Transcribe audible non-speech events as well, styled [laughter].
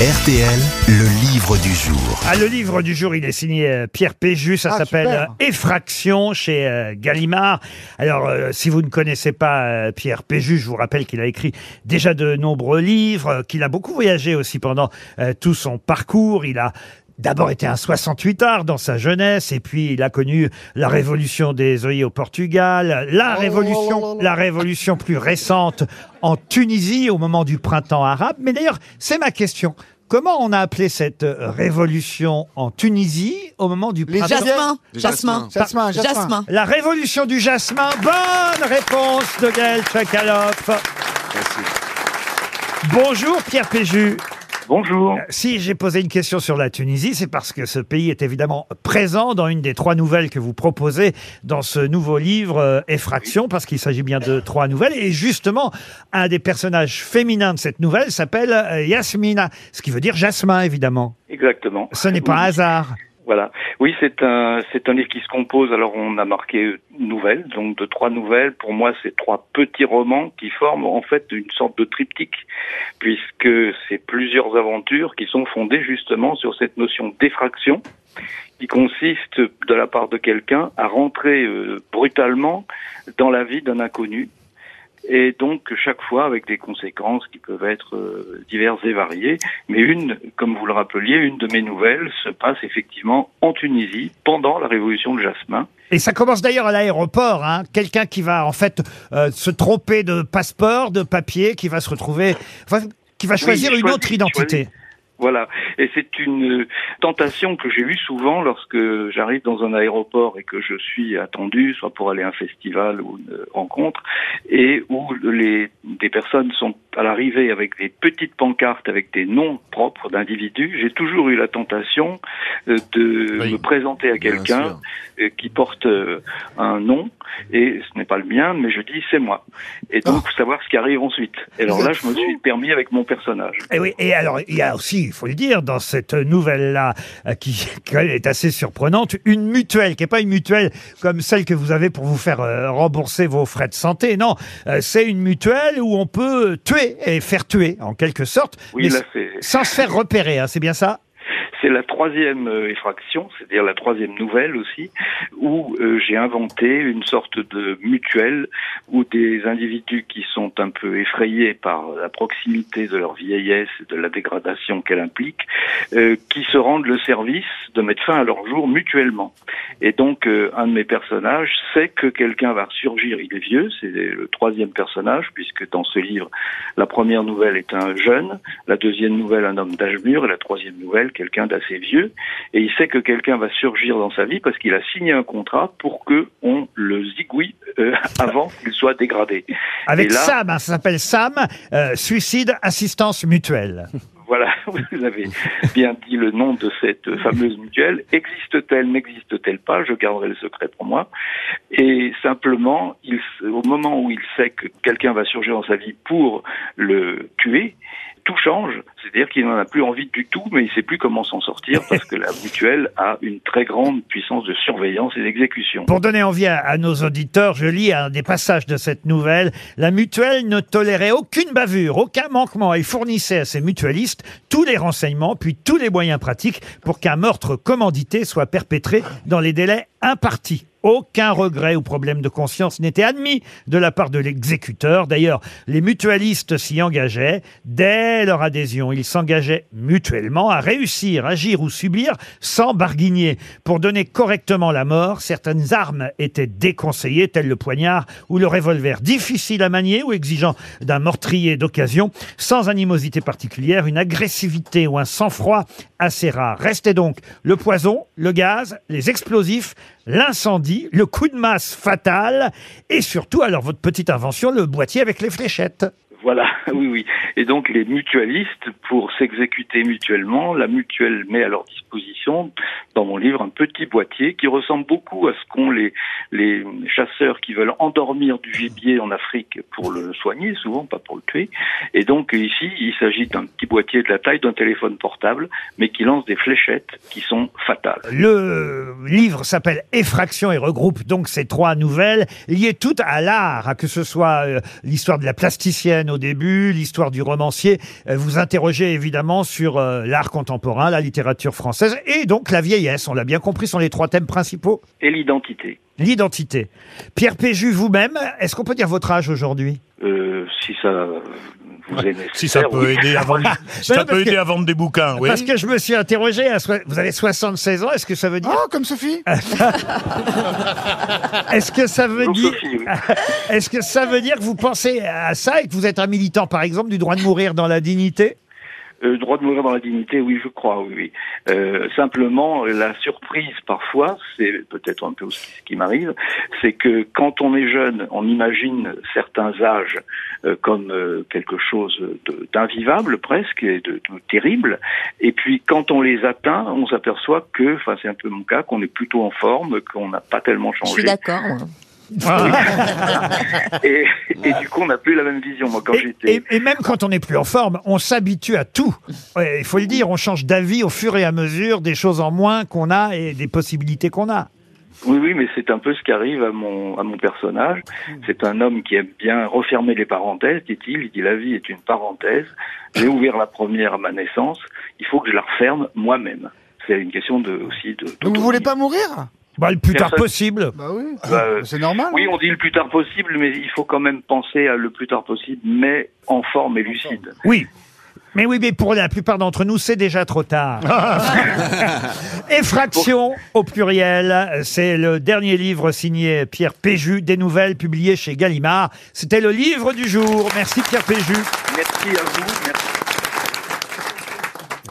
RTL, le livre du jour. Ah, le livre du jour, il est signé euh, Pierre Péju, ça Ah, s'appelle super. euh, Effraction chez euh, Gallimard. Alors, euh, si vous ne connaissez pas euh, Pierre Péju, je vous rappelle qu'il a écrit déjà de nombreux livres, euh, qu'il a beaucoup voyagé aussi pendant euh, tout son parcours. Il a d'abord été un 68 art dans sa jeunesse, et puis il a connu la révolution des œillets au Portugal, la Oh, révolution, la révolution plus récente en Tunisie au moment du printemps arabe. Mais d'ailleurs, c'est ma question. Comment on a appelé cette révolution en Tunisie au moment du Les printemps Jasmin. Jasmin. Jasmin. Jasmin, jasmin. Jasmin. La révolution du jasmin. Bonne réponse de Gaël Tchakaloff. Bonjour Pierre Péju. Bonjour. Si j'ai posé une question sur la Tunisie, c'est parce que ce pays est évidemment présent dans une des trois nouvelles que vous proposez dans ce nouveau livre euh, Effraction, parce qu'il s'agit bien de trois nouvelles. Et justement, un des personnages féminins de cette nouvelle s'appelle euh, Yasmina, ce qui veut dire jasmin, évidemment. Exactement. Ce n'est pas un hasard. Voilà. Oui, c'est un c'est un livre qui se compose. Alors on a marqué nouvelles, donc de trois nouvelles. Pour moi, c'est trois petits romans qui forment en fait une sorte de triptyque, puisque c'est plusieurs aventures qui sont fondées justement sur cette notion d'effraction, qui consiste de la part de quelqu'un à rentrer euh, brutalement dans la vie d'un inconnu. Et donc chaque fois avec des conséquences qui peuvent être euh, diverses et variées. Mais une, comme vous le rappeliez, une de mes nouvelles se passe effectivement en Tunisie pendant la révolution de Jasmin. Et ça commence d'ailleurs à l'aéroport. Hein. Quelqu'un qui va en fait euh, se tromper de passeport, de papier, qui va se retrouver, enfin, qui va choisir une choisit- autre identité. Voilà. Et c'est une tentation que j'ai eue souvent lorsque j'arrive dans un aéroport et que je suis attendu, soit pour aller à un festival ou une rencontre, et où les, des personnes sont à l'arrivée avec des petites pancartes avec des noms propres d'individus. J'ai toujours eu la tentation euh, de Oui. me présenter à quelqu'un euh, qui porte euh, un nom, et ce n'est pas le mien, mais je dis c'est moi. Et donc Oh. savoir ce qui arrive ensuite. Et alors là, je me suis permis avec mon personnage. Et oui, et alors il y a aussi, il faut le dire, dans cette nouvelle-là, euh, qui, [laughs] qui est assez surprenante, une mutuelle, qui n'est pas une mutuelle comme celle que vous avez pour vous faire euh, rembourser vos frais de santé. Non, euh, c'est une mutuelle où on peut tuer et faire tuer, en quelque sorte, Oui, mais là, c'est sans se faire repérer, hein, c'est bien ça? C'est la troisième euh, effraction, c'est-à-dire la troisième nouvelle aussi, où euh, j'ai inventé une sorte de mutuelle où des individus qui sont un peu effrayés par la proximité de leur vieillesse et de la dégradation qu'elle implique, euh, qui se rendent le service de mettre fin à leur jour mutuellement. Et donc, euh, un de mes personnages sait que quelqu'un va surgir. Il est vieux, c'est le troisième personnage, puisque dans ce livre, la première nouvelle est un jeune, la deuxième nouvelle un homme d'âge mûr, et la troisième nouvelle quelqu'un d'assez vieux. Et il sait que quelqu'un va surgir dans sa vie parce qu'il a signé un contrat pour que on le zigouille euh, [laughs] avant qu'il soit dégradé. Avec là- Sam, hein, ça s'appelle Sam, euh, Suicide Assistance Mutuelle. [laughs] Voilà, [laughs] vous avez bien dit le nom de cette fameuse mutuelle. Existe-t-elle, n'existe-t-elle pas? Je garderai le secret pour moi. Et simplement, il, au moment où il sait que quelqu'un va surgir dans sa vie pour le tuer, tout change. C'est-à-dire qu'il n'en a plus envie du tout, mais il sait plus comment s'en sortir parce que la mutuelle a une très grande puissance de surveillance et d'exécution. Pour donner envie à, à nos auditeurs, je lis un des passages de cette nouvelle. La mutuelle ne tolérait aucune bavure, aucun manquement et fournissait à ses mutualistes tous les renseignements puis tous les moyens pratiques pour qu'un meurtre commandité soit perpétré dans les délais impartis. Aucun regret ou problème de conscience n'était admis de la part de l'exécuteur. D'ailleurs, les mutualistes s'y engageaient. Dès leur adhésion, ils s'engageaient mutuellement à réussir, agir ou subir sans barguigner. Pour donner correctement la mort, certaines armes étaient déconseillées, telles le poignard ou le revolver. Difficile à manier ou exigeant d'un meurtrier d'occasion, sans animosité particulière, une agressivité ou un sang-froid assez rare. Restait donc le poison, le gaz, les explosifs, l'incendie, le coup de masse fatal et surtout, alors votre petite invention, le boîtier avec les fléchettes. Voilà, [laughs] oui, oui. Et donc les mutualistes, pour s'exécuter mutuellement, la mutuelle met à leur disposition, dans mon livre, un petit boîtier qui ressemble beaucoup à ce qu'ont les, les chasseurs qui veulent endormir du gibier en Afrique pour le soigner, souvent pas pour le tuer. Et donc ici, il s'agit d'un petit boîtier de la taille d'un téléphone portable, mais qui lance des fléchettes qui sont fatales. Le livre s'appelle Effraction et regroupe donc ces trois nouvelles liées toutes à l'art, que ce soit euh, l'histoire de la plasticienne au débuts, l'histoire du romancier. Euh, Vous interrogez évidemment sur euh, l'art contemporain, la littérature française et donc la vieillesse. On l'a bien compris, sont les trois thèmes principaux. Et l'identité. L'identité. Pierre Péju, vous-même, est-ce qu'on peut dire votre âge aujourd'hui? Euh, si ça vous est nécessaire. Si ça peut oui. aider à vendre, [laughs] si Mais ça non, peut parce aider que- à vendre des bouquins, oui. Parce que je me suis interrogé, à soi- vous avez 76 ans, est-ce que ça veut dire... Oh, comme Sophie [laughs] Est-ce que ça veut dire... Sophie, oui. [laughs] Est-ce que ça veut dire que vous pensez à ça et que vous êtes un militant, par exemple, du droit de mourir dans la dignité? Euh, droit de mourir dans la dignité, oui, je crois, oui. oui. Euh, simplement, la surprise parfois, c'est peut-être un peu qui, ce qui m'arrive, c'est que quand on est jeune, on imagine certains âges euh, comme euh, quelque chose d'invivable presque et de, de terrible, et puis quand on les atteint, on s'aperçoit que, enfin c'est un peu mon cas, qu'on est plutôt en forme, qu'on n'a pas tellement Je suis changé, d'accord. Moi. et, et du coup on n'a plus la même vision. Moi, quand et, j'étais et- et même quand on n'est plus en forme, on s'habitue à tout. Ouais, Il faut le dire, on change d'avis au fur et à mesure des choses en moins qu'on a et des possibilités qu'on a. Oui, oui, mais c'est un peu ce qui arrive à mon, à mon personnage. C'est un homme qui aime bien refermer les parenthèses, dit-il. Il dit la vie est une parenthèse. J'ai ouvert la première à ma naissance. Il faut que je la referme moi-même. C'est une question de, aussi de. Donc vous voulez pas mourir? Bah, le plus tard Personne- possible. Bah oui. Bah, euh, c'est normal. Oui, on dit le plus tard possible, mais il faut quand même penser à le plus tard possible, mais en forme et lucide. Oui. Mais oui, mais pour la plupart d'entre nous, c'est déjà trop tard. [laughs] Effraction au pluriel, c'est le dernier livre signé Pierre Péju, des nouvelles publiées chez Gallimard. C'était le livre du jour. Merci Pierre Péju. Merci à vous. Merci.